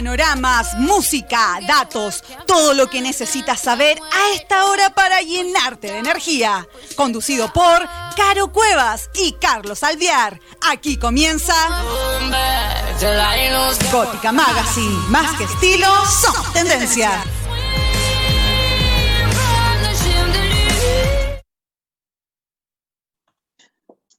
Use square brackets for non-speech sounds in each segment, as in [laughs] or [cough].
Panoramas, música, datos, todo lo que necesitas saber a esta hora para llenarte de energía. Conducido por Caro Cuevas y Carlos Alviar. Aquí comienza Gótica Magazine. Más que estilo, somos tendencia.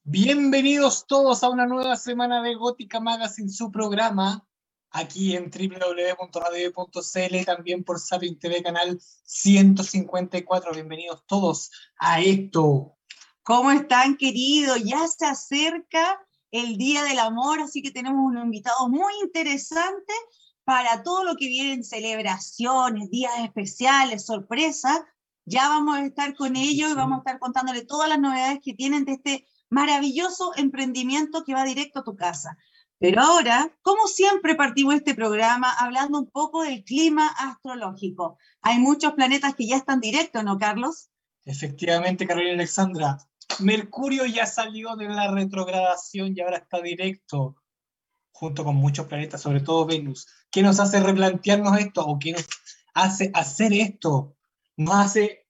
Bienvenidos todos a una nueva semana de Gótica Magazine, su programa, aquí en www.radio.cl, también por Sapin TV, canal 154. Bienvenidos todos a esto. ¿Cómo están, queridos? Ya se acerca el Día del Amor, así que tenemos un invitado muy interesante para todo lo que vienen celebraciones, días especiales, sorpresas. Ya vamos a estar con ellos y vamos a estar contándole todas las novedades que tienen de este maravilloso emprendimiento que va directo a tu casa. Pero ahora, como siempre, partimos este programa hablando un poco del clima astrológico. Hay muchos planetas que ya están directos, ¿no, Carlos? Efectivamente, Carolina Alexandra. Mercurio ya salió de la retrogradación y ahora está directo, junto con muchos planetas, sobre todo Venus. ¿Qué nos hace replantearnos esto o qué nos hace hacer esto? Nos hace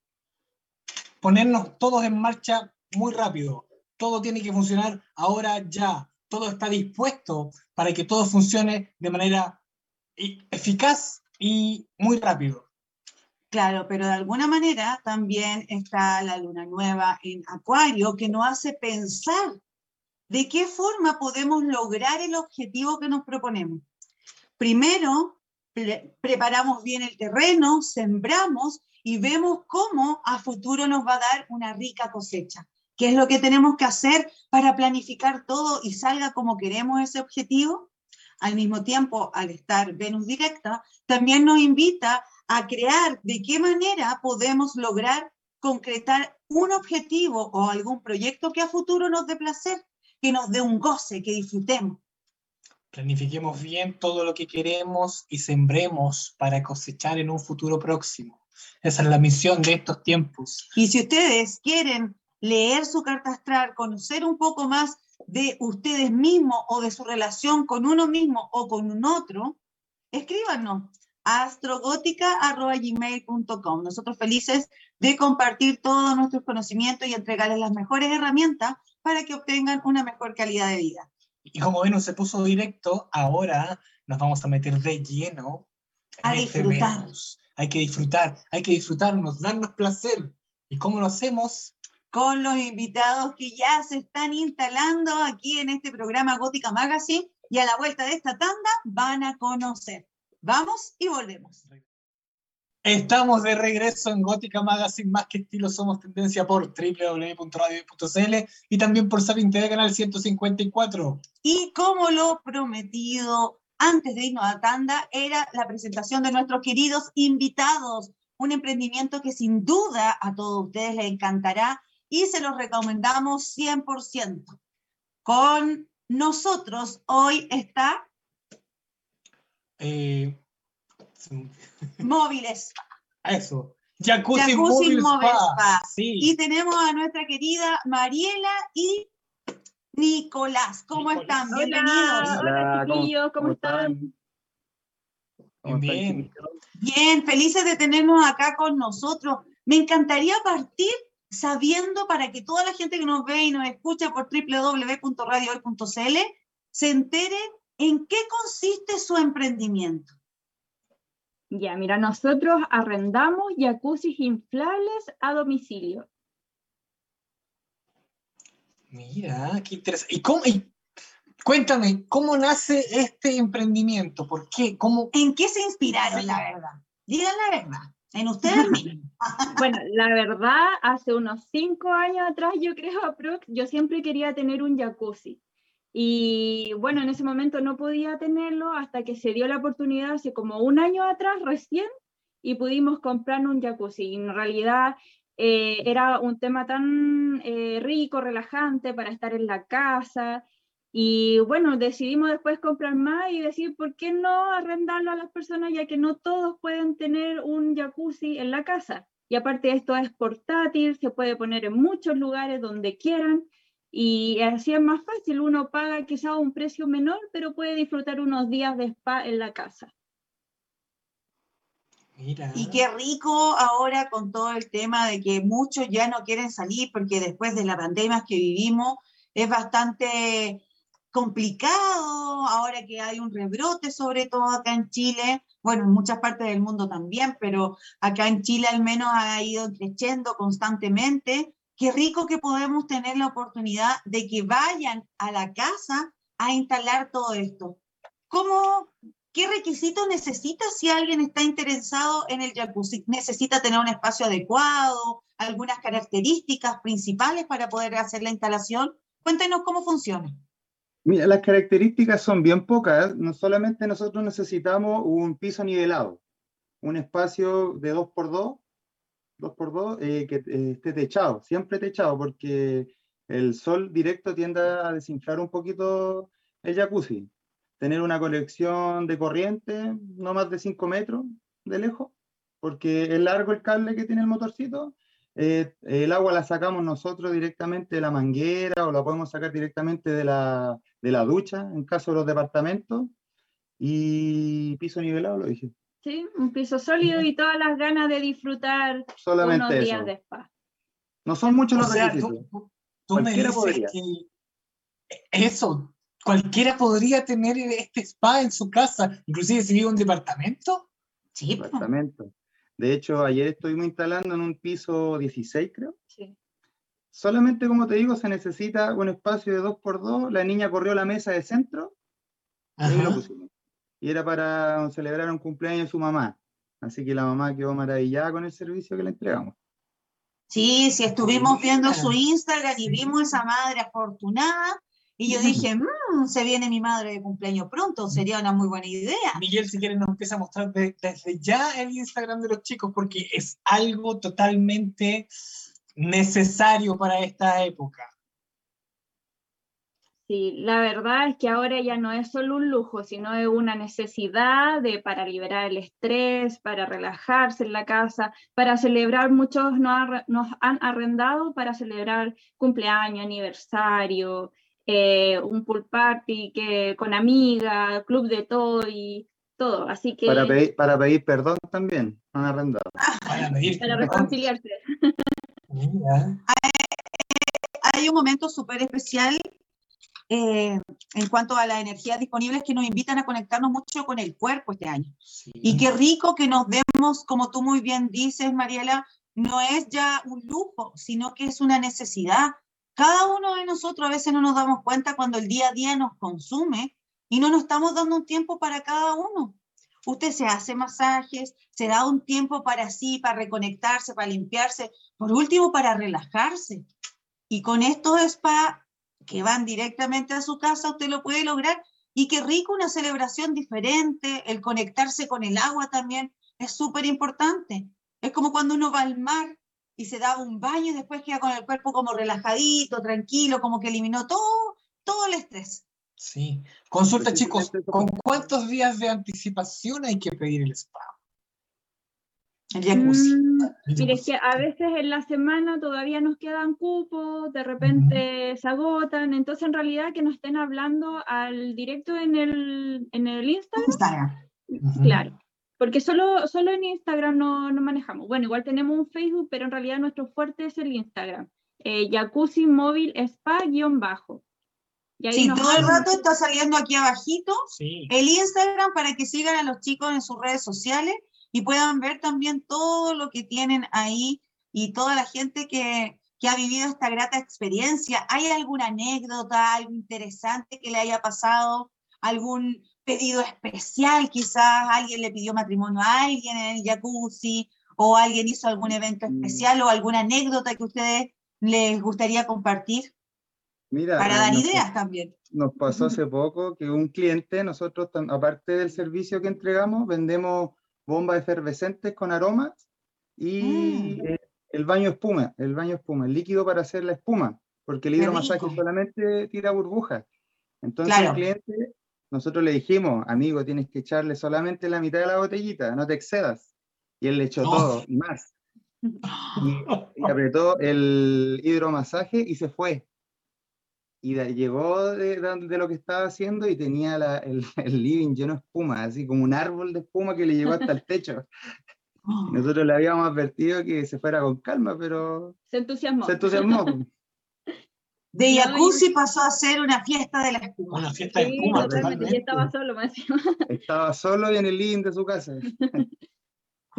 ponernos todos en marcha muy rápido todo tiene que funcionar ahora ya, todo está dispuesto para que todo funcione de manera eficaz y muy rápido. Claro, pero de alguna manera también está la luna nueva en Acuario que nos hace pensar de qué forma podemos lograr el objetivo que nos proponemos. Primero, preparamos bien el terreno, sembramos y vemos cómo a futuro nos va a dar una rica cosecha. ¿Qué es lo que tenemos que hacer para planificar todo y salga como queremos ese objetivo? Al mismo tiempo, al estar Venus directa, también nos invita a crear de qué manera podemos lograr concretar un objetivo o algún proyecto que a futuro nos dé placer, que nos dé un goce, que disfrutemos. Planifiquemos bien todo lo que queremos y sembremos para cosechar en un futuro próximo. Esa es la misión de estos tiempos. Y si ustedes quieren leer su carta astral, conocer un poco más de ustedes mismos o de su relación con uno mismo o con un otro, escríbanos astrogótica.gmail.com. Nosotros felices de compartir todos nuestros conocimientos y entregarles las mejores herramientas para que obtengan una mejor calidad de vida. Y como ven, se puso directo, ahora nos vamos a meter de lleno. A disfrutar. Hay que disfrutar, hay que disfrutarnos, darnos placer. ¿Y cómo lo hacemos? Con los invitados que ya se están instalando aquí en este programa Gótica Magazine y a la vuelta de esta tanda van a conocer. Vamos y volvemos. Estamos de regreso en Gótica Magazine, más que estilo somos tendencia por www.radio.cl y también por Sabin TV Canal 154. Y como lo prometido antes de irnos a tanda, era la presentación de nuestros queridos invitados, un emprendimiento que sin duda a todos ustedes les encantará y se los recomendamos 100%. Con nosotros hoy está... Eh, móviles. [laughs] Eso. Jacuzzi, Móvil Spa. Y tenemos a nuestra querida Mariela y Nicolás. ¿Cómo están? Bienvenidos. Hola, chiquillos, ¿cómo, están? Bien. Bien, felices de tenernos acá con nosotros. Me encantaría partir sabiendo para que toda la gente que nos ve y nos escucha por www.radiohoy.cl se entere en qué consiste su emprendimiento. Ya, mira, nosotros arrendamos jacuzzi inflables a domicilio. Mira, qué interesante. ¿Y cómo, cuéntame, ¿cómo nace este emprendimiento? ¿Por qué? ¿Cómo? ¿En qué se inspiraron, la verdad? Digan la verdad. En ustedes [laughs] Bueno, la verdad, hace unos cinco años atrás, yo creo, yo siempre quería tener un jacuzzi. Y bueno, en ese momento no podía tenerlo hasta que se dio la oportunidad hace como un año atrás recién y pudimos comprar un jacuzzi. en realidad eh, era un tema tan eh, rico, relajante para estar en la casa y bueno, decidimos después comprar más y decir, ¿por qué no arrendarlo a las personas ya que no todos pueden tener un jacuzzi en la casa? Y aparte esto es portátil, se puede poner en muchos lugares donde quieran y así es más fácil. Uno paga quizá un precio menor, pero puede disfrutar unos días de spa en la casa. Mira. Y qué rico ahora con todo el tema de que muchos ya no quieren salir porque después de la pandemia que vivimos es bastante complicado ahora que hay un rebrote, sobre todo acá en Chile, bueno, en muchas partes del mundo también, pero acá en Chile al menos ha ido creciendo constantemente. Qué rico que podemos tener la oportunidad de que vayan a la casa a instalar todo esto. ¿Cómo, ¿Qué requisitos necesita si alguien está interesado en el jacuzzi? ¿Necesita tener un espacio adecuado? ¿Algunas características principales para poder hacer la instalación? Cuéntenos cómo funciona. Mira, las características son bien pocas. No solamente nosotros necesitamos un piso nivelado, un espacio de 2x2, 2x2 eh, que eh, esté techado, siempre techado, porque el sol directo tiende a desinflar un poquito el jacuzzi. Tener una colección de corriente, no más de 5 metros de lejos, porque es largo el cable que tiene el motorcito eh, el agua la sacamos nosotros directamente de la manguera o la podemos sacar directamente de la, de la ducha en caso de los departamentos. Y piso nivelado, lo dije. Sí, un piso sólido y todas las ganas de disfrutar Solamente unos eso. días de spa. No son muchos O los sea, requisitos. tú, tú- tú me dices podría. que eso, cualquiera podría tener este spa en su casa, inclusive si vive en un departamento. Sí, pues. Departamento. De hecho, ayer estuvimos instalando en un piso 16, creo. Sí. Solamente, como te digo, se necesita un espacio de 2x2. La niña corrió la mesa de centro y ahí lo pusimos. Y era para celebrar un cumpleaños de su mamá. Así que la mamá quedó maravillada con el servicio que le entregamos. Sí, sí, estuvimos viendo su Instagram y vimos esa madre afortunada. Y yo dije, "Mm, se viene mi madre de cumpleaños pronto, sería una muy buena idea. Miguel, si quieres, nos empieza a mostrar de- desde ya el Instagram de los chicos, porque es algo totalmente necesario para esta época. Sí, la verdad es que ahora ya no es solo un lujo, sino es una necesidad de, para liberar el estrés, para relajarse en la casa, para celebrar, muchos nos, han arrendado para celebrar cumpleaños, aniversario, eh, un pool party que, con amiga, club de todo y todo. Así que Para pedir, para pedir perdón también, han arrendado. Para reconciliarse. Mira. Hay un momento súper especial eh, en cuanto a las energías disponibles que nos invitan a conectarnos mucho con el cuerpo este año. Sí. Y qué rico que nos demos, como tú muy bien dices, Mariela, no es ya un lujo, sino que es una necesidad. Cada uno de nosotros a veces no nos damos cuenta cuando el día a día nos consume y no nos estamos dando un tiempo para cada uno. Usted se hace masajes, se da un tiempo para sí, para reconectarse, para limpiarse, por último para relajarse. Y con estos spa que van directamente a su casa, usted lo puede lograr. Y qué rico una celebración diferente, el conectarse con el agua también es súper importante. Es como cuando uno va al mar y se da un baño y después queda con el cuerpo como relajadito, tranquilo, como que eliminó todo, todo el estrés. Sí. Consulta, chicos, eso ¿con cuántos días de anticipación hay que pedir el spa? El jacuzzi. Mm, El Mire, es que a veces en la semana todavía nos quedan cupos, de repente se agotan, entonces en realidad que nos estén hablando al directo en el, en el Instagram, Instagram. Claro, porque solo, solo en Instagram no, no manejamos. Bueno, igual tenemos un Facebook, pero en realidad nuestro fuerte es el Instagram, eh, jacuzzi móvil spa guion bajo. Y ahí Sí, nos todo el rato está saliendo aquí abajito Sí. el Instagram para que sigan a los chicos en sus redes sociales y puedan ver también todo lo que tienen ahí y toda la gente que, que ha vivido esta grata experiencia. ¿Hay alguna anécdota, algo interesante que le haya pasado? ¿Algún pedido especial? Quizás alguien le pidió matrimonio a alguien en el jacuzzi o alguien hizo algún evento Mm. especial o alguna anécdota que a ustedes les gustaría compartir Mira, para eh, dar nos- ideas también. Nos pasó hace poco que un cliente, nosotros, aparte del servicio que entregamos, vendemos bombas efervescentes con aromas y Mm. eh, el baño espuma, el baño espuma, el líquido para hacer la espuma, porque el hidromasaje solamente tira burbujas. Entonces Claro. el cliente, nosotros le dijimos, amigo, tienes que echarle solamente la mitad de la botellita, no te excedas. Y él le echó todo y más. Y, y apretó el hidromasaje y se fue. Y de- llegó de, de- de lo que estaba haciendo y tenía la- el, [laughs] el living lleno de espuma, así como un árbol de espuma que le llegó hasta el techo. [laughs] [laughs] Nosotros le habíamos advertido que se fuera con calma, pero Se entusiasmó. se entusiasmó. De jacuzzi pasó a ser una fiesta de la espuma. Una fiesta de Sí, espuma, totalmente. Y totalmente. estaba solo más encima. Estaba solo y en el living de su casa.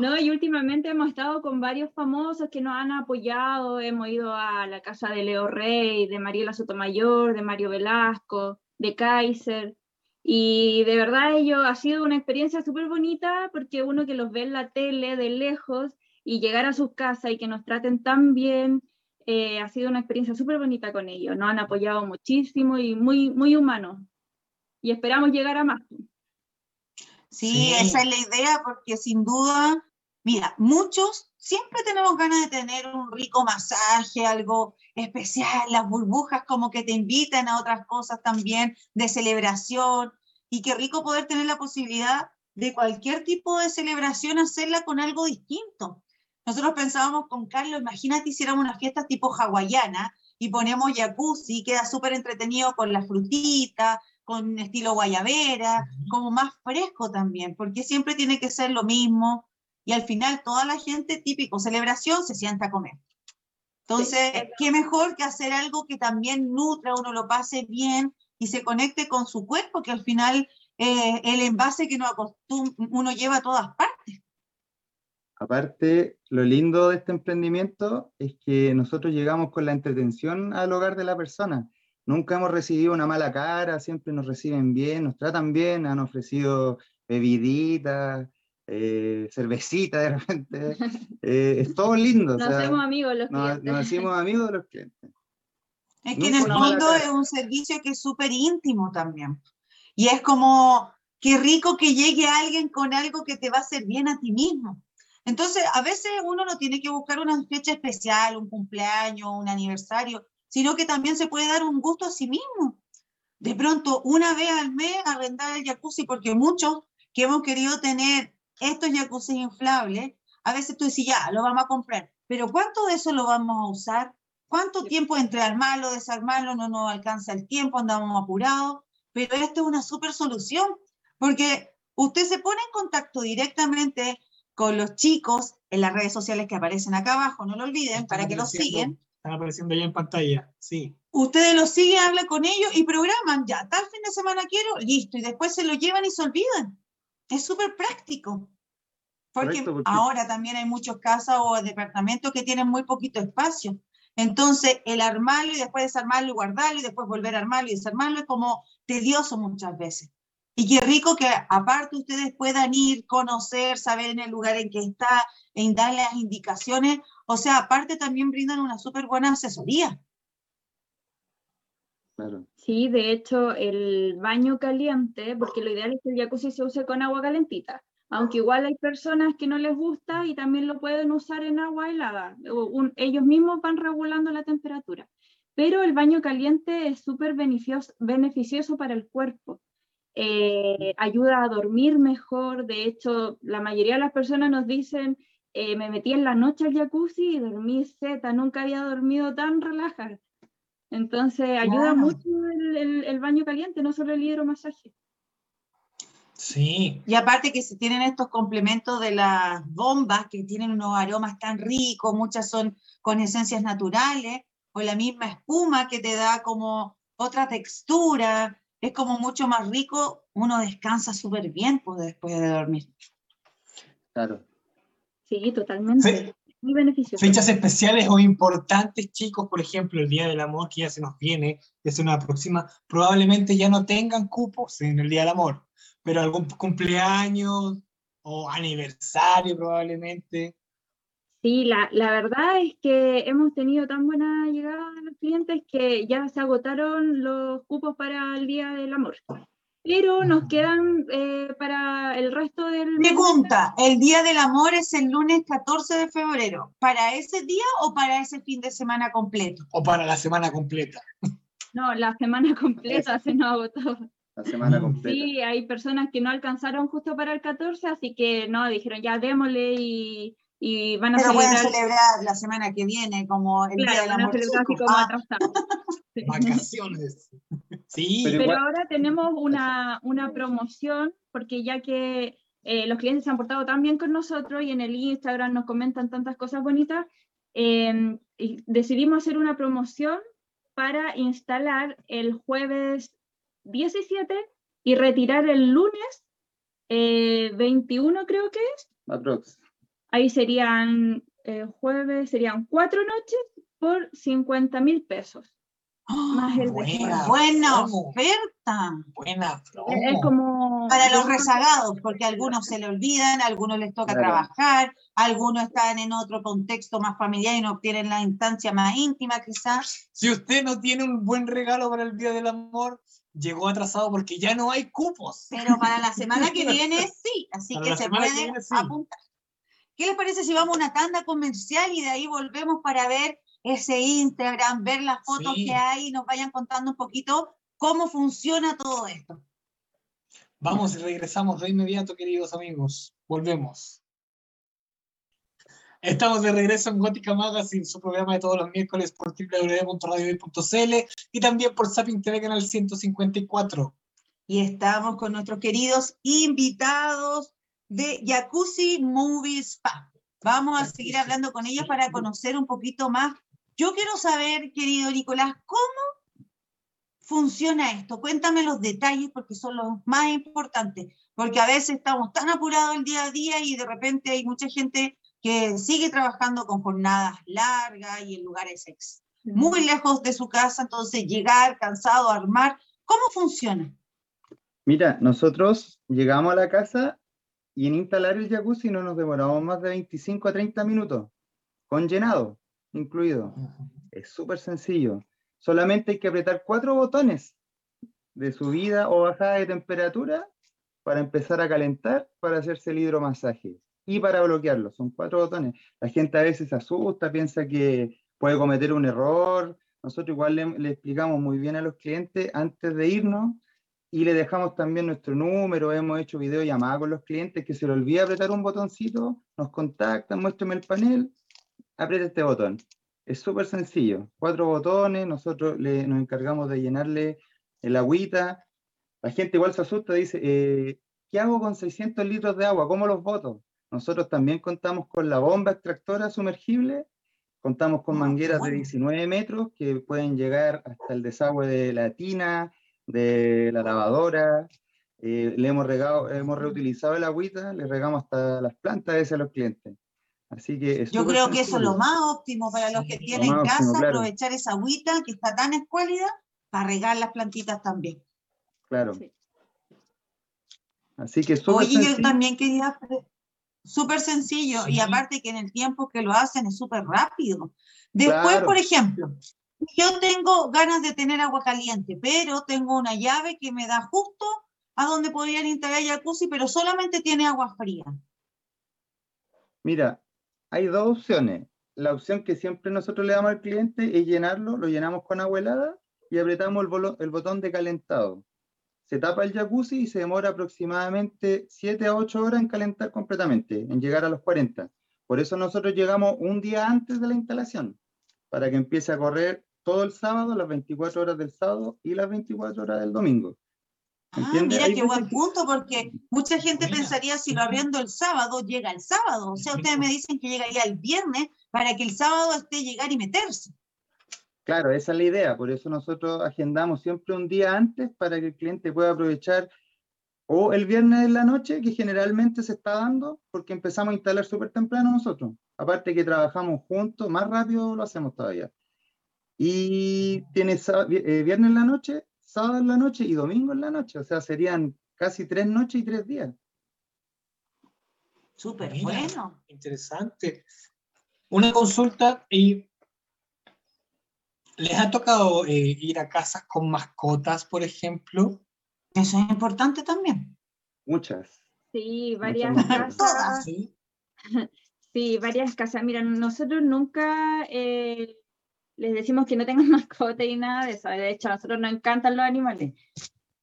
No, y últimamente hemos estado con varios famosos que nos han apoyado. Hemos ido a la casa de Leo Rey, de Mariela Sotomayor, de Mario Velasco, de Kaiser. Y de verdad ello ha sido una experiencia súper bonita porque uno que los ve en la tele de lejos y llegar a sus casas y que nos traten tan bien, eh, ha sido una experiencia súper bonita con ellos. Nos han apoyado muchísimo y muy, muy humanos. Y esperamos llegar a más. Sí, Sí. esa es la idea, porque sin duda, mira, muchos siempre tenemos ganas de tener un rico masaje, algo especial, las burbujas como que te invitan a otras cosas también de celebración, y qué rico poder tener la posibilidad de cualquier tipo de celebración hacerla con algo distinto. Nosotros pensábamos con Carlos, imagínate hiciéramos una fiesta tipo hawaiana y ponemos jacuzzi, queda súper entretenido con la frutita, con estilo guayabera, como más fresco también, porque siempre tiene que ser lo mismo y al final toda la gente típico celebración se sienta a comer. Entonces, qué mejor que hacer algo que también nutra, uno lo pase bien y se conecte con su cuerpo, que al final eh, el envase que uno, uno lleva a todas partes. Aparte, lo lindo de este emprendimiento es que nosotros llegamos con la entretención al hogar de la persona. Nunca hemos recibido una mala cara, siempre nos reciben bien, nos tratan bien, han ofrecido bebiditas, eh, cervecita de repente. [laughs] Eh, es todo lindo. o Nos sea, hacemos amigos los nos, clientes. nos hacemos amigos de los clientes. Es que Nunca en el fondo es un servicio que es súper íntimo también. Y es como, qué rico que llegue alguien con algo que te va a hacer bien a ti mismo. Entonces, a veces uno no tiene que buscar una fecha especial, un cumpleaños, un aniversario, sino que también se puede dar un gusto a sí mismo. De pronto, una vez al mes, arrendar el jacuzzi, porque muchos que hemos querido tener estos jacuzzi inflables, a veces tú dices, ya, lo vamos a comprar, pero ¿cuánto de eso lo vamos a usar? ¿Cuánto tiempo entre armarlo, desarmarlo? No nos alcanza el tiempo, andamos apurados, pero esta es una súper solución, porque usted se pone en contacto directamente con los chicos en las redes sociales que aparecen acá abajo, no lo olviden, para que los siguen. Están apareciendo ya en pantalla, sí. Ustedes los siguen, hablan con ellos y programan, ya, tal fin de semana quiero, listo, y después se lo llevan y se olvidan. Es súper práctico. Porque, Correcto, porque- ahora también hay muchas casas o departamentos que tienen muy poquito espacio. Entonces, el armarlo y después desarmarlo y guardarlo y después volver a armarlo y desarmarlo es como tedioso muchas veces. Y qué rico que aparte ustedes puedan ir, conocer, saber en el lugar en que está, en dar las indicaciones. O sea, aparte también brindan una súper buena asesoría. Sí, de hecho, el baño caliente, porque lo ideal es que el jacuzzi se use con agua calentita, aunque igual hay personas que no les gusta y también lo pueden usar en agua helada. ellos mismos van regulando la temperatura. Pero el baño caliente es súper beneficioso, para el cuerpo. Eh, ayuda a dormir mejor. De hecho, la mayoría de las personas nos dicen, eh, me metí en la noche al jacuzzi y dormí zeta, nunca había dormido tan relajada. Entonces ayuda Claro. mucho el, el- el baño caliente, no solo el hidromasaje. Sí, Y aparte que se tienen estos complementos de las bombas que tienen unos aromas tan ricos, muchas son con esencias naturales, o la misma espuma que te da como otra textura, es como mucho más rico, uno descansa súper bien pues, después de dormir. Claro. Sí, totalmente. Fe- Muy beneficioso. fechas especiales o importantes, chicos, por ejemplo, el Día del Amor que ya se nos viene, ya se nos aproxima, probablemente ya no tengan cupos en el Día del Amor, pero algún cumpleaños o aniversario probablemente. Sí, la, la verdad es que hemos tenido tan buena llegada de los clientes que ya se agotaron los cupos para el Día del Amor. Pero nos quedan eh, para el resto del Pregunta, ¿el Día del Amor es el lunes 14 de febrero? ¿Para ese día o para ese fin de semana completo? O para la semana completa. No, la semana completa se nos agotó. La semana completa. Sí, hay personas que no alcanzaron justo para el 14, así que no, dijeron ya démosle y, y van a Pero pueden celebrar. celebrar la semana que viene como el Día Claro, del van a Amor. celebrar así como Ah, atrasados. [laughs] Sí. Vacaciones. Sí, Pero ahora tenemos una, una promoción, porque ya que eh, los clientes se han portado tan bien con nosotros y en el Instagram nos comentan tantas cosas bonitas, em, y decidimos hacer una promoción para instalar el jueves 17 y retirar el lunes 21 creo que es. Ahí serían eh, jueves, serían cuatro noches por 50 mil pesos. Más el buena, descuento. Buena oferta. Buena promo. Es como... Para los rezagados, porque a algunos se le olvidan, a algunos les toca Claro. trabajar, algunos están en otro contexto más familiar y no tienen la instancia más íntima quizás. Si usted no tiene un buen regalo para el Día del Amor, llegó atrasado porque ya no hay cupos. Pero para la semana que [laughs] viene sí, así Para que se semana que puede viene, sí. apuntar. ¿Qué les parece si vamos a una tanda comercial y de ahí volvemos para ver ese Instagram, ver las fotos Sí. que hay y nos vayan contando un poquito cómo funciona todo esto? Vamos y regresamos de inmediato, queridos amigos. Volvemos. Estamos de regreso en Gótica Magazine, su programa de todos los miércoles por www.radiohoy.cl y también por Zapping TV Canal 154. Y estamos con nuestros queridos invitados de Jacuzzi Movie Spa. Vamos a seguir hablando con ellos para conocer un poquito más. Yo quiero saber, querido Nicolás, ¿cómo funciona esto? Cuéntame los detalles porque son los más importantes, porque a veces estamos tan apurados el día a día y de repente hay mucha gente que sigue trabajando con jornadas largas y en lugares ex- muy lejos de su casa, entonces llegar cansado, armar, ¿cómo funciona? Mira, nosotros llegamos a la casa y en instalar el jacuzzi no nos demoramos más de 25 a 30 minutos, con llenado incluido. Es súper sencillo. Solamente hay que apretar cuatro botones de subida o bajada de temperatura para empezar a calentar, para hacerse el hidromasaje y para bloquearlo. Son cuatro botones. La gente a veces se asusta, piensa que puede cometer un error. Nosotros igual le, le explicamos muy bien a los clientes antes de irnos y le dejamos también nuestro número. Hemos hecho videollamadas con los clientes que se le olvida apretar un botoncito, nos contactan, muéstrame el panel, aprieta este botón. Es súper sencillo. Cuatro botones, nosotros le, nos encargamos de llenarle el agüita. La gente igual se asusta, dice, eh, ¿qué hago con 600 litros de agua? ¿Cómo los boto? Nosotros también contamos con la bomba extractora sumergible, contamos con Ah, mangueras de bueno. 19 metros que pueden llegar hasta el desagüe de la tina, de la lavadora. eh, le hemos regado, hemos reutilizado el agüita, le regamos hasta las plantas a veces a los clientes. Así que es Yo creo que eso es lo sencillo. más óptimo para los que Sí, tienen casa, óptimo, claro. aprovechar esa agüita que está tan escuálida para regar las plantitas también. Claro. Sí. Así que súper Oye, yo sencillo. también quería, súper sencillo, y aparte que en el tiempo que lo hacen es súper rápido. Después, Claro. por ejemplo, yo tengo ganas de tener agua caliente, pero tengo una llave que me da justo a donde podrían instalar jacuzzi, pero solamente tiene agua fría. Mira, hay dos opciones. La opción que siempre nosotros le damos al cliente es llenarlo, lo llenamos con agua helada y apretamos el, el botón de calentado. Se tapa el jacuzzi y se demora aproximadamente 7 a 8 horas en calentar completamente, en llegar a los 40. Por eso nosotros llegamos un día antes de la instalación, para que empiece a correr todo el sábado, las 24 horas del sábado y las 24 horas del domingo. Ah, mira qué buen punto, porque mucha gente Buena. pensaría si lo abriendo el sábado, llega el sábado. O sea, ustedes me dicen que llegaría el viernes para que el sábado esté llegar y meterse. Claro, esa es la idea, por eso nosotros agendamos siempre un día antes para que el cliente pueda aprovechar o el viernes en la noche, que generalmente se está dando, porque empezamos a instalar súper temprano nosotros. Aparte que trabajamos juntos, más rápido lo hacemos todavía. Y tiene eh, viernes en la noche, sábado en la noche y domingo en la noche, o sea, serían casi tres noches y tres días. Súper Mira. bueno. Interesante. Una consulta y ¿les ha tocado eh, ir a casas con mascotas, por ejemplo? Eso es importante también. Muchas. Sí, varias Muchas casas. Todas. Sí. [laughs] Sí, varias casas. Mira, nosotros nunca eh, les decimos que no tengan [laughs] mascota y nada de eso. De hecho, a nosotros nos encantan los animales.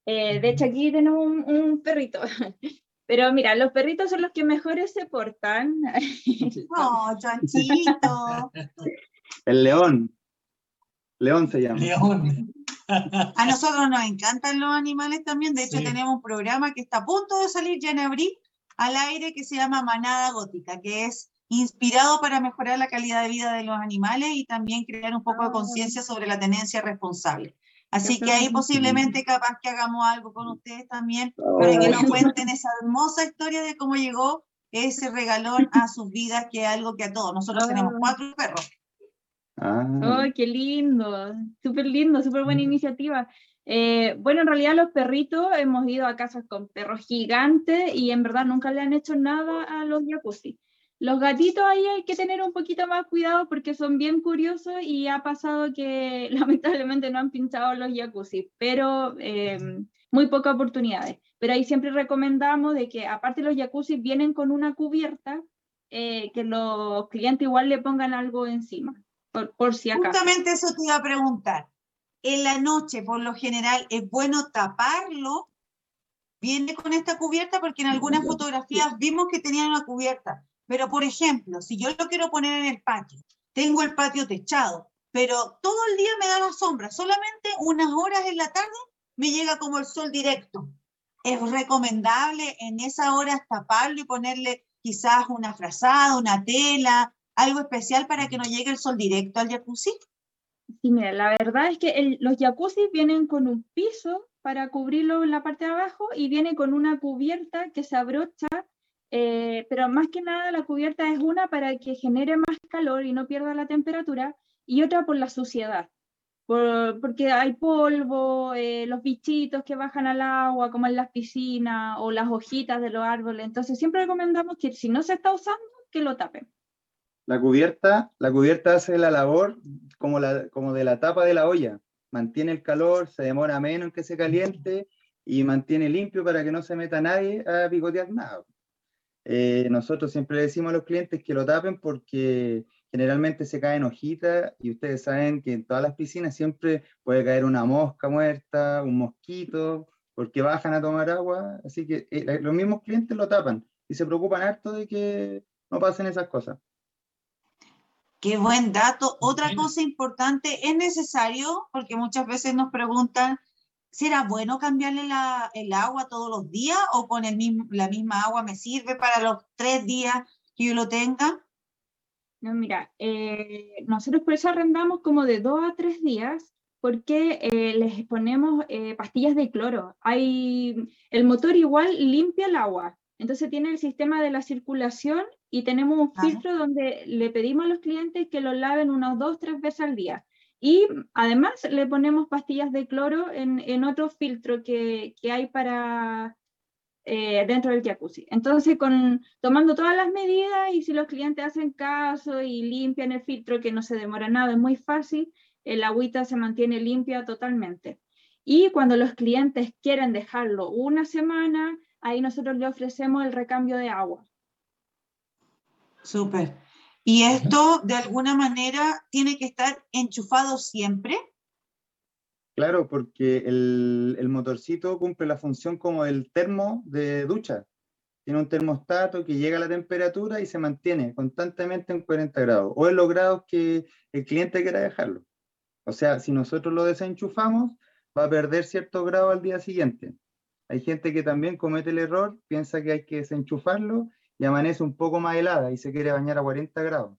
Eh, de hecho, aquí tenemos un, un perrito. [laughs] Pero mira, los perritos son los que mejores se portan. [laughs] Oh, chanchito. El león. León se llama. León. A nosotros nos encantan los animales también. De hecho, Sí. tenemos un programa que está a punto de salir ya en abril al aire que se llama Manada Gótica, que es inspirado para mejorar la calidad de vida de los animales y también crear un poco de Ah. conciencia sobre la tenencia responsable. Así que ahí posiblemente capaz que hagamos algo con ustedes también para que nos cuenten esa hermosa historia de cómo llegó ese regalón a sus vidas, que es algo que a todos. Nosotros tenemos cuatro perros. Ah, ¡Ay, qué lindo! Súper lindo, súper buena iniciativa. Eh, bueno, en realidad los perritos hemos ido a casas con perros gigantes y en verdad nunca le han hecho nada a los jacuzzi. Los gatitos ahí hay que tener un poquito más cuidado porque son bien curiosos y ha pasado que [laughs] lamentablemente no han pinchado los jacuzzi, pero eh, muy pocas oportunidades. Pero ahí siempre recomendamos de que aparte los jacuzzi vienen con una cubierta, eh, que los clientes igual le pongan algo encima, por, por si acaso. Justamente eso te iba a preguntar. En la noche, por lo general, es bueno taparlo. Viene con esta cubierta porque en algunas fotografías vimos que tenían una cubierta. Pero, por ejemplo, si yo lo quiero poner en el patio, tengo el patio techado, pero todo el día me da la sombra, solamente unas horas en la tarde me llega como el sol directo. Es recomendable en esas horas taparlo y ponerle quizás una frazada, una tela, algo especial para que no llegue el sol directo al jacuzzi. Sí, mira, la verdad es que los jacuzzi vienen con un piso para cubrirlo en la parte de abajo y viene con una cubierta que se abrocha, eh, pero más que nada la cubierta es una para que genere más calor y no pierda la temperatura y otra por la suciedad, por- porque hay polvo, eh, los bichitos que bajan al agua, como en las piscinas o las hojitas de los árboles. Entonces siempre recomendamos que si no se está usando, que lo tapen. La cubierta, la cubierta hace la labor como, la, como de la tapa de la olla. Mantiene el calor, se demora menos en que se caliente y mantiene limpio para que no se meta nadie a picotear nada. Eh, nosotros siempre le decimos a los clientes que lo tapen porque generalmente se caen hojitas y ustedes saben que en todas las piscinas siempre puede caer una mosca muerta, un mosquito, porque bajan a tomar agua. Así que eh, los mismos clientes lo tapan y se preocupan harto de que no pasen esas cosas. Qué buen dato. Otra cosa importante, es necesario, porque muchas veces nos preguntan, ¿será bueno cambiarle la- el agua todos los días o con el mismo, la misma agua me sirve para los tres días que yo lo tenga? No, mira, eh, nosotros por eso arrendamos como de dos a tres días, porque eh, les ponemos eh, pastillas de cloro. Hay, el motor igual limpia el agua, entonces tiene el sistema de la circulación y tenemos un Ajá. filtro donde le pedimos a los clientes que lo laven unas dos, tres veces al día. Y además le ponemos pastillas de cloro en, en otro filtro que, que hay para, eh, dentro del jacuzzi. Entonces, con, tomando todas las medidas y si los clientes hacen caso y limpian el filtro, que no se demora nada, es muy fácil, el agüita se mantiene limpia totalmente. Y cuando los clientes quieren dejarlo una semana, ahí nosotros le ofrecemos el recambio de agua. Súper. ¿Y esto de alguna manera tiene que estar enchufado siempre? Claro, porque el, el motorcito cumple la función como el termo de ducha. Tiene un termostato que llega a la temperatura y se mantiene constantemente en 40 grados o en los grados que el cliente quiera dejarlo. O sea, si nosotros lo desenchufamos, va a perder ciertos grados al día siguiente. Hay gente que también comete el error, piensa que hay que desenchufarlo y amanece un poco más helada y se quiere bañar a 40 grados.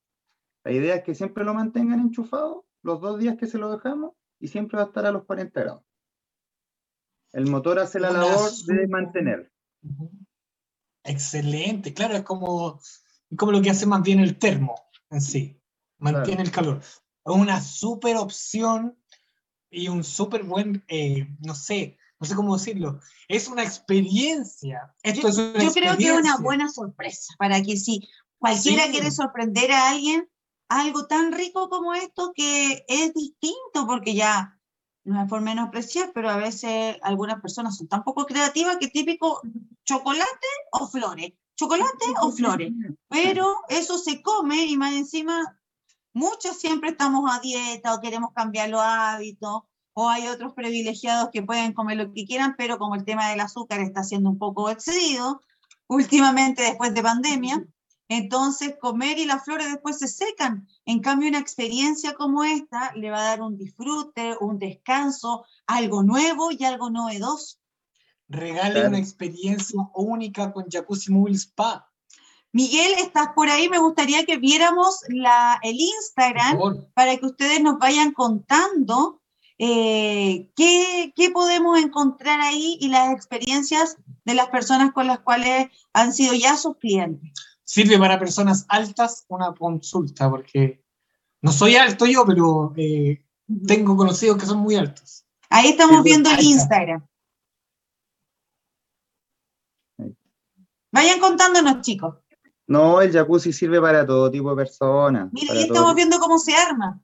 La idea es que siempre lo mantengan enchufado los dos días que se lo dejamos y siempre va a estar a los 40 grados. El motor hace la labor de super- mantener. Excelente, claro, es como, como lo que hace más bien el termo en sí, mantiene el calor. Es una súper opción y un súper buen, eh, no sé, no sé cómo decirlo, es una experiencia. Esto Yo, es una yo creo que es una buena sorpresa para que si cualquiera Sí. quiere sorprender a alguien, algo tan rico como esto que es distinto, porque ya no es por menospreciar, pero a veces algunas personas son tan poco creativas que típico chocolate o flores, chocolate o flores, pero eso se come y más encima muchos siempre estamos a dieta o queremos cambiar los hábitos o hay otros privilegiados que pueden comer lo que quieran, pero como el tema del azúcar está siendo un poco excedido últimamente después de pandemia, entonces comer y las flores después se secan. En cambio, una experiencia como esta le va a dar un disfrute, un descanso, algo nuevo y algo novedoso. Regale Claro. una experiencia única con Jacuzzi Mobile Spa. Miguel, estás por ahí, me gustaría que viéramos la, el Instagram para que ustedes nos vayan contando eh, qué, qué podemos encontrar ahí y las experiencias de las personas con las cuales han sido ya sus clientes. Sirve para personas altas una consulta, porque no soy alto yo, pero eh, tengo conocidos que son muy altos. Ahí estamos viendo el. Instagram. Vayan contándonos, chicos. No, el jacuzzi sirve para todo tipo de personas. Mira, ahí estamos viendo cómo se arma.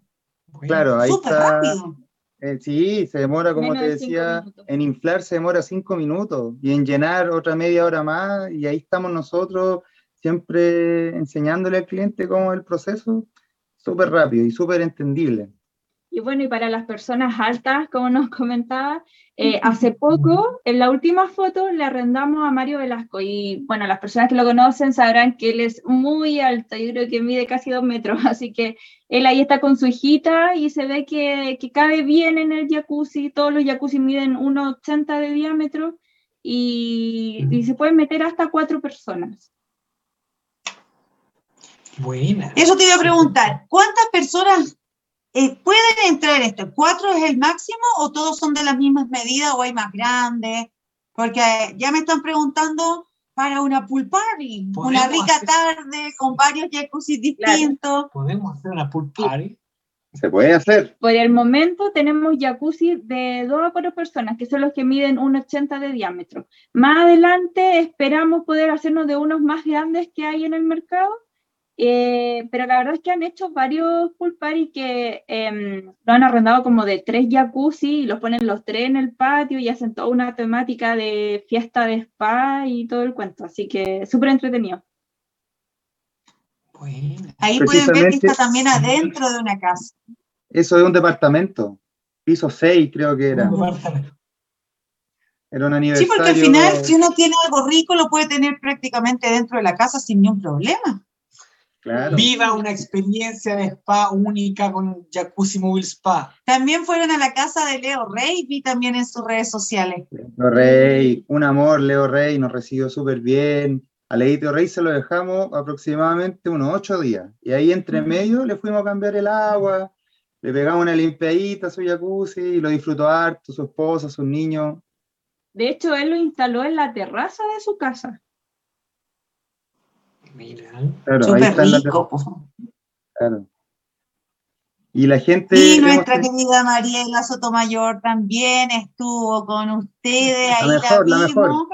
Bueno, Claro, ahí Súper está. rápido. Eh, sí, se demora, como Menos te de decía, en inflar se demora cinco minutos y en llenar otra media hora más y ahí estamos nosotros siempre enseñándole al cliente cómo es el proceso, súper rápido y súper entendible. Y bueno, y para las personas altas, como nos [laughs] comentaba, eh, hace poco, en la última foto, le arrendamos a Mario Velasco. Y bueno, las personas que lo conocen sabrán que él es muy alto, yo creo que mide casi dos metros. [laughs] Así que él ahí está con su hijita y se ve que, que cabe bien en el jacuzzi. Todos los jacuzzi miden 1,80 de diámetro y, y se pueden meter hasta cuatro personas. buena. Eso te iba a preguntar, ¿cuántas personas eh, pueden entrar en esto? ¿Cuatro es el máximo o todos son de las mismas medidas o hay más grandes? Porque eh, ya me están preguntando para una pool party, una rica hacer- tarde con varios jacuzzi distintos. ¿Podemos hacer una pool party? Se puede hacer. Por el momento tenemos jacuzzi de dos a cuatro personas, que son los que miden 1,80 de diámetro. Más adelante esperamos poder hacernos de unos más grandes que hay en el mercado, eh, pero la verdad es que han hecho varios pool party que em, lo han arrendado como de tres jacuzzi y los ponen los tres en el patio y hacen toda una temática de fiesta de spa y todo el cuento, así que súper entretenido. Buena. Ahí pueden ver que está también adentro de una casa. Eso es un departamento, piso 6 creo que era. Era un Sí, aniversario. porque al final, si uno tiene algo rico, lo puede tener prácticamente dentro de la casa sin ningún problema. Claro. Viva una experiencia de spa única con Jacuzzi Mobile Spa. También fueron a la casa de Leo Rey, vi también en sus redes sociales. Leo Rey, un amor, Leo Rey, nos recibió súper bien. A Leito Rey se lo dejamos aproximadamente unos ocho días. Y ahí entre medio le fuimos a cambiar el agua, le pegamos una limpiadita a su jacuzzi y lo disfrutó harto, su esposa, sus niños. De hecho, él lo instaló en la terraza de su casa. Mira. Claro, ahí Súper está en la rico. claro. Y la gente. Y nuestra querida Mariela Sotomayor también estuvo con ustedes, La ahí mejor, la la mejor. vimos.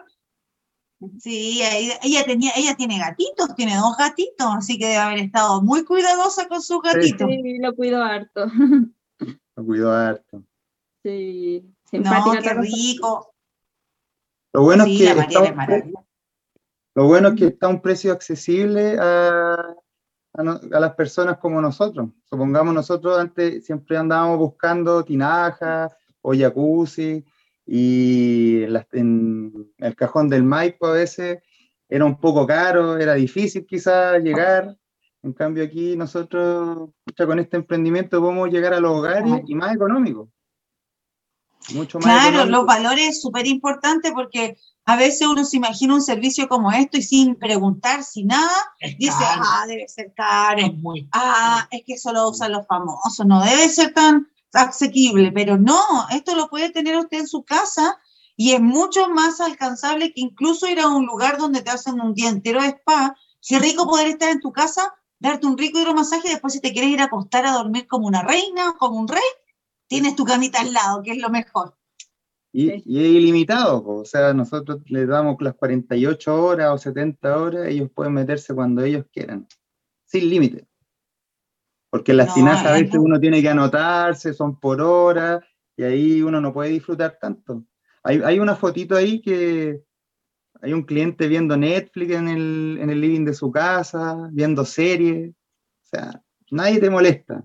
Sí, ahí- ella tenía, ella tiene gatitos, tiene dos gatitos, así que debe haber estado muy cuidadosa con sus gatitos. Sí, lo cuido harto. lo cuidó harto. Sí, No, qué rico. Lo bueno Sí, es que la está Mariela es un, maravillosa. Lo bueno es que está a un precio accesible a, a no- a las personas como nosotros. Supongamos nosotros antes siempre andábamos buscando tinajas o jacuzzi y en, las- en el cajón del Maipo a veces era un poco caro, era difícil quizás llegar. En cambio aquí nosotros con este emprendimiento podemos llegar a los hogares y más económico. Mucho más Claro, económico. los valores es súper importante porque a veces uno se imagina un servicio como esto y sin preguntar, sin nada, Es dice, caro, ah, debe ser caro. es muy Ah, es que eso lo usan los famosos, no debe ser tan asequible, pero no, esto lo puede tener usted en su casa y es mucho más alcanzable que incluso ir a un lugar donde te hacen un día entero de spa. Qué rico poder estar en tu casa, darte un rico hidromasaje y después si te quieres ir a acostar a dormir como una reina o como un rey, tienes tu camita al lado, que es lo mejor. Y, Sí. y es ilimitado, o sea, nosotros les damos las 48 horas o 70 horas, ellos pueden meterse cuando ellos quieran, sin límite. Porque en las No, a es veces uno tiene que anotarse, son por hora, y ahí uno no puede disfrutar tanto. Hay, hay una fotito ahí que hay un cliente viendo Netflix en el, en el living de su casa, viendo series, o sea, nadie te molesta.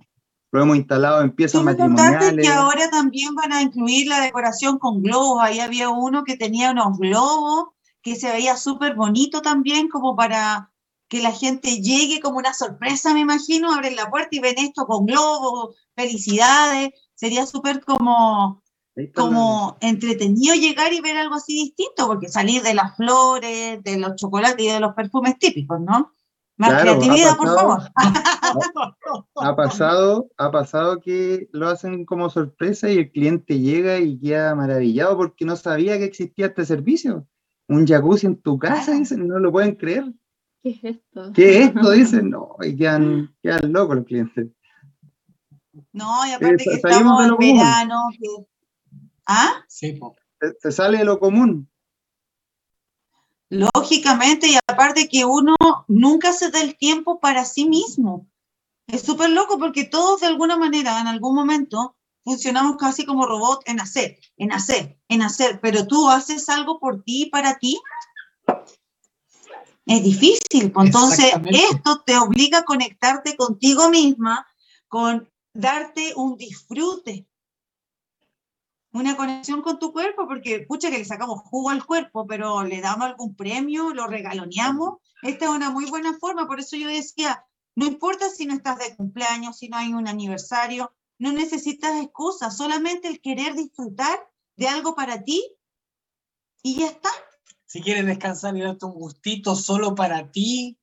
Lo hemos instalado en piezas matrimoniales. que ahora también van a incluir la decoración con globos. Ahí había uno que tenía unos globos que se veía súper bonito también, como para que la gente llegue como una sorpresa, me imagino, abren la puerta y ven esto con globos, felicidades. Sería súper como como entretenido llegar y ver algo así distinto, porque salir de las flores, de los chocolates y de los perfumes típicos, ¿no? Más Claro, ha creatividad, por pasado- favor. [laughs] Ha pasado, ha pasado que lo hacen como sorpresa y el cliente llega y queda maravillado porque no sabía que existía este servicio. Un jacuzzi en tu casa, dicen, no lo pueden creer. ¿Qué es esto? ¿Qué es esto? [laughs] Dicen, no, y quedan, quedan locos los clientes. No, y aparte sa- que estamos en verano. que- ¿Ah? Sí, po. Se, se sale de lo común. Lógicamente, y aparte que uno nunca se da el tiempo para sí mismo. Es súper loco porque todos de alguna manera, en algún momento, funcionamos casi como robot en hacer, en hacer, en hacer, pero tú haces algo por ti y para ti. Es difícil, pues entonces esto te obliga a conectarte contigo misma, con darte un disfrute, una conexión con tu cuerpo, porque pucha que le sacamos jugo al cuerpo, pero le damos algún premio, lo regaloneamos. Esta es una muy buena forma, por eso yo decía, no importa si no estás de cumpleaños, si no hay un aniversario, no necesitas excusas, solamente el querer disfrutar de algo para ti y ya está. Si quieres descansar y darte un gustito solo para ti,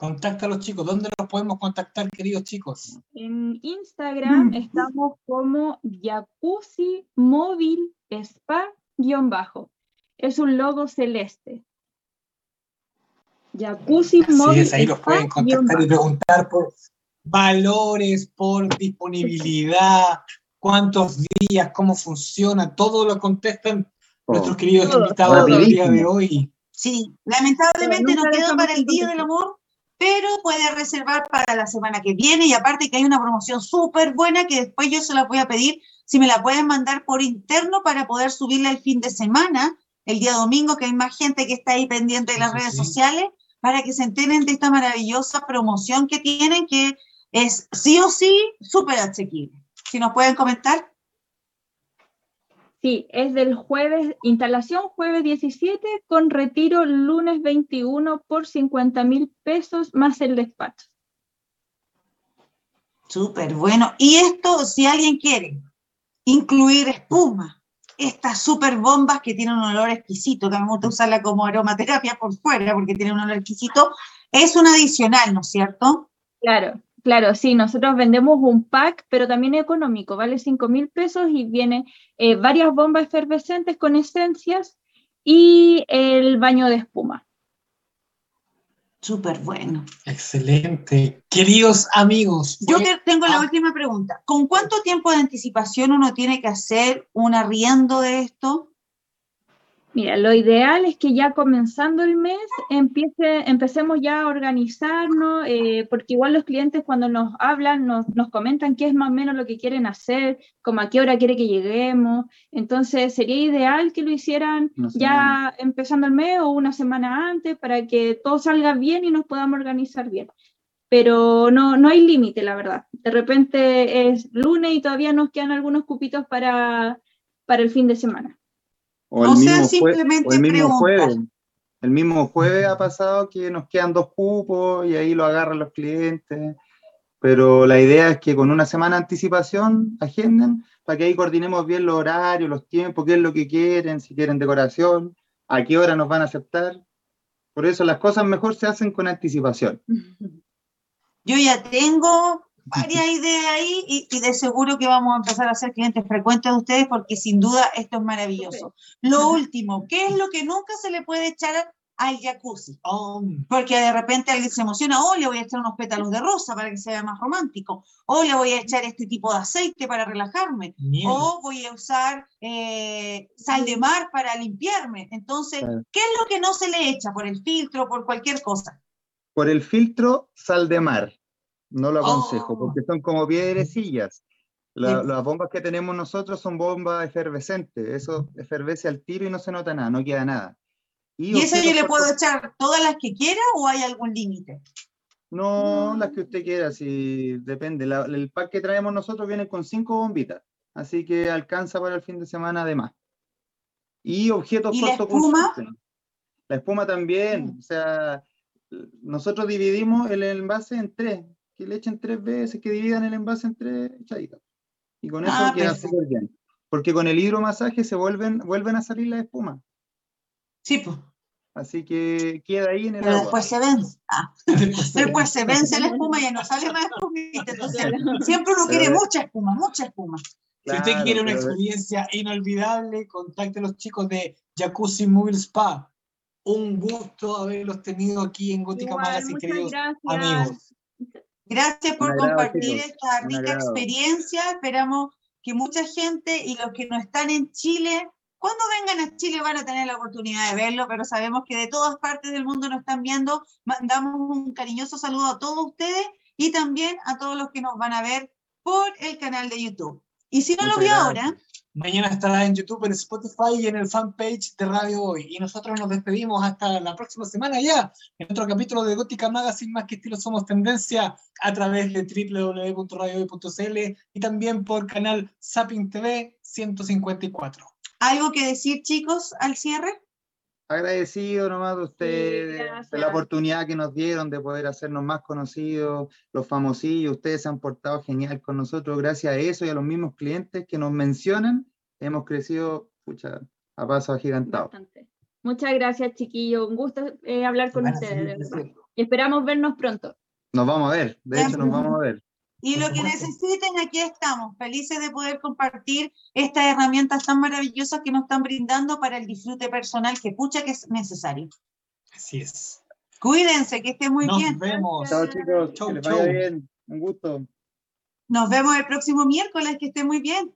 contacta a los chicos. ¿Dónde los podemos contactar, queridos chicos? En Instagram Mm. estamos como Jacuzzi Móvil Spa guion bajo. Es un logo celeste. Jacuzzi Así Móvil es, ahí los pueden contactar y preguntar por valores, por disponibilidad, cuántos días, cómo funciona, todo lo contestan Oh, nuestros queridos Todo, invitados del día de hoy. Sí, lamentablemente no nunca queda dejamos para el Día del. Amor, pero puede reservar para la semana que viene y aparte que hay una promoción súper buena que después yo se la voy a pedir si me la pueden mandar por interno para poder subirla el fin de semana, el día domingo, que hay más gente que está ahí pendiente de las redes sí. sociales, para que se enteren de esta maravillosa promoción que tienen, que es sí o sí súper asequible. Si nos pueden comentar. Sí, es del jueves, instalación jueves 17 con retiro lunes 21 por 50 mil pesos más el despacho. Súper bueno. Y esto, si alguien quiere incluir espuma, estas súper bombas que tienen un olor exquisito, que a mí me gusta usarla como aromaterapia por fuera porque tiene un olor exquisito, es un adicional, ¿no es cierto? Claro, claro, sí, nosotros vendemos un pack, pero también económico, vale 5 mil pesos y viene eh, varias bombas efervescentes con esencias y el baño de espuma. Súper bueno. Excelente. Queridos amigos, Yo te- tengo la ah. última pregunta. ¿Con cuánto tiempo de anticipación uno tiene que hacer un arriendo de esto? Mira, lo ideal es que ya comenzando el mes empiece, empecemos ya a organizarnos, eh, porque igual los clientes cuando nos hablan nos, nos comentan qué es más o menos lo que quieren hacer, como a qué hora quiere que lleguemos. Entonces sería ideal que lo hicieran ya empezando el mes o una semana antes para que todo salga bien y nos podamos organizar bien. Pero no, no hay límite, la verdad. De repente es lunes y todavía nos quedan algunos cupitos para, para el fin de semana. O el O sea, mismo, jue- simplemente o el mismo jueves. El mismo jueves ha pasado que nos quedan dos cupos y ahí lo agarran los clientes. Pero la idea es que con una semana de anticipación agenden para que ahí coordinemos bien los horarios, los tiempos, qué es lo que quieren, si quieren decoración, a qué hora nos van a aceptar. Por eso las cosas mejor se hacen con anticipación. [laughs] Yo ya tengo varias ideas ahí y, y de seguro que vamos a empezar a ser clientes frecuentes de ustedes porque sin duda esto es maravilloso. Lo último, ¿qué es lo que nunca se le puede echar al jacuzzi? Oh, Porque de repente alguien se emociona, oh, le voy a echar unos pétalos de rosa para que sea más romántico, o le voy a echar este tipo de aceite para relajarme, o voy a usar eh, sal de mar para limpiarme. Entonces. ¿qué es lo que no se le echa por el filtro, por cualquier cosa? Por el filtro, sal de mar. No lo aconsejo, Oh. porque son como piedrecillas. La- Sí. Las bombas que tenemos nosotros son bombas efervescentes. Eso efervece al tiro y no se nota nada, no queda nada. ¿Y eso yo le puedo echar todas las que quiera o hay algún límite? No, las Mm. que usted quiera, si depende. La- el pack que traemos nosotros viene con cinco bombitas, así que alcanza para el fin de semana además. Y objetos ¿Y la cortoconsumo. La espuma también, Mm. o sea, nosotros dividimos el envase en tres, que le echen tres veces, que dividan el envase en tres echaditas. Y con eso Ah, queda súper bien. porque con el hidromasaje se vuelven, vuelven a salir las espumas. Sí, pues. Así que queda ahí en el Pero agua. después se vence. Ah, [laughs] Después se vence la espuma y ya no sale más espumita. Entonces, [laughs] siempre uno quiere mucha espuma, mucha espuma. Si usted quiere una experiencia inolvidable, contacte a los chicos de Jacuzzi Mobile Spa. Un gusto haberlos tenido aquí en Gótica Igual, Magazine, queridos gracias. amigos. Gracias por compartir esta rica experiencia. Esperamos que mucha gente y los que no están en Chile, cuando vengan a Chile van a tener la oportunidad de verlo, pero sabemos que de todas partes del mundo nos están viendo. Mandamos un cariñoso saludo a todos ustedes y también a todos los que nos van a ver por el canal de YouTube. Y si no lo Muchas vio gracias. ahora, Mañana estará en YouTube, en Spotify y en el fanpage de Radio Hoy. Y nosotros nos despedimos hasta la próxima semana ya, en otro capítulo de Gótica Magazine, más que estilo somos tendencia, a través de www.radiohoy.cl y también por canal Zapping TV 154. ¿algo que decir, chicos, al cierre? Agradecido nomás de ustedes, de la oportunidad que nos dieron de poder hacernos más conocidos, los famosillos, ustedes se han portado genial con nosotros, gracias a eso y a los mismos clientes que nos mencionan, hemos crecido pucha, a paso agigantado. Bastante. Muchas gracias, chiquillos. Un gusto eh, hablar con ustedes. de verdad. Y esperamos vernos pronto. Nos vamos a ver, de hecho nos vamos a ver. Y lo que necesiten, aquí estamos, felices de poder compartir estas herramientas tan maravillosas que nos están brindando para el disfrute personal, que pucha que es necesario. Así es. Cuídense, que estén muy Nos bien. vemos. Chao chicos, Chau, que les chau. vaya bien, un gusto. Nos vemos el próximo miércoles, que estén muy bien.